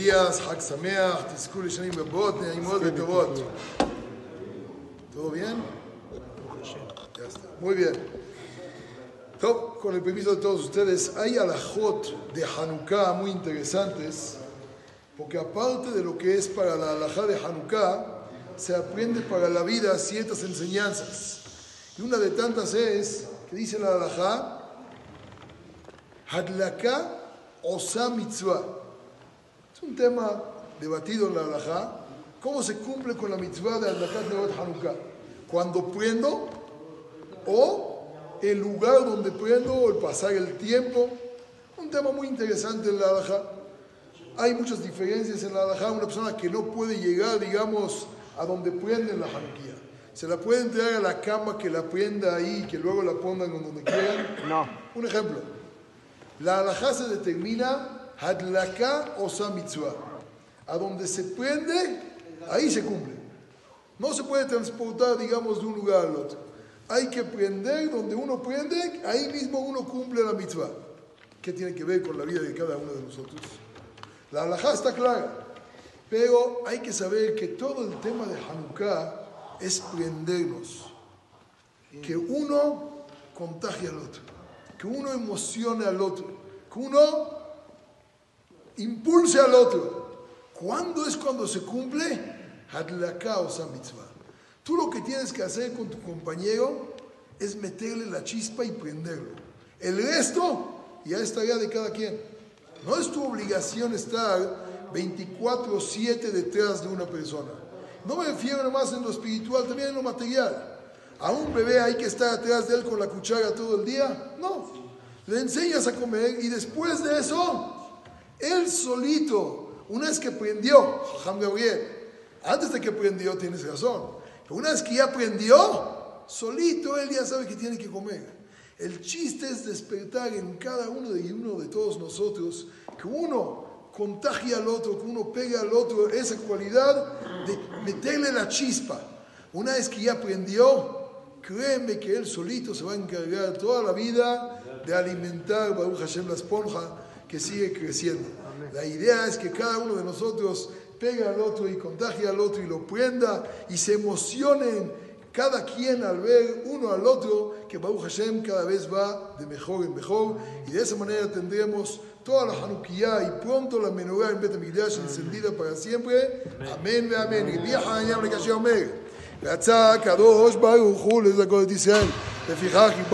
días, Hak Sameach, Tizkul Shanim Bebot, Neimot Betobot. ¿Todo bien? Ya está. Muy bien. Top, con el permiso de todos ustedes, hay alajot de Hanukkah muy interesantes, porque aparte de lo que es para la alajá de Hanukkah, se aprende para la vida ciertas enseñanzas. Y una de tantas es, que dice la alajá, Hadlaka Osa Mitzvah. Es un tema debatido en la alajá, cómo se cumple con la mitzvah de Hadlakat Neot Hanukkah. Cuando prendo o el lugar donde prendo o el pasar el tiempo. Un tema muy interesante en la alajá. Hay muchas diferencias en la alajá. Una persona que no puede llegar, digamos, a donde prenden la Hanukkah. Se la puede entregar a la cama que la prenda ahí y que luego la pongan donde quieran. No. Un ejemplo. La alajá se determina hadlaka o mitzvah. A donde se prende, ahí se cumple. No se puede transportar, digamos, de un lugar al otro. Hay que prender donde uno prende, ahí mismo uno cumple la mitzvah. ¿Qué tiene que ver con la vida de cada uno de nosotros? La alajá está clara, pero hay que saber que todo el tema de Hanukkah es prendernos. Que uno contagie al otro, que uno emocione al otro, que uno impulse al otro. ¿Cuándo es cuando se cumple? Hadlaka o mitzvah. Tú lo que tienes que hacer con tu compañero es meterle la chispa y prenderlo. El resto ya es tarea de cada quien. No es tu obligación estar 24/7 detrás de una persona. No me refiero nomás en lo espiritual, también en lo material. A un bebé hay que estar atrás de él con la cuchara todo el día. No. Le enseñas a comer y después de eso, él solito, una vez que prendió, Jam Gabriel, antes de que prendió tienes razón, una vez que ya aprendió, solito él ya sabe que tiene que comer. El chiste es despertar en cada uno de uno de todos nosotros que uno contagie al otro, que uno pegue al otro esa cualidad de meterle la chispa. Una vez que ya aprendió, créeme que él solito se va a encargar toda la vida de alimentar Baruch Hashem la esponja que sigue creciendo. La idea es que cada uno de nosotros pegue al otro y contagie al otro y lo prenda y se emocionen cada quien al ver uno al otro que Baruch Hashem cada vez va de mejor en mejor y de esa manera tendremos toda la Hanukkah y pronto la menorá en Bet encendida para siempre. Amén, amén. Y רצה הקדוש ברוך הוא לזכות את ישראל. לפיכך קיבל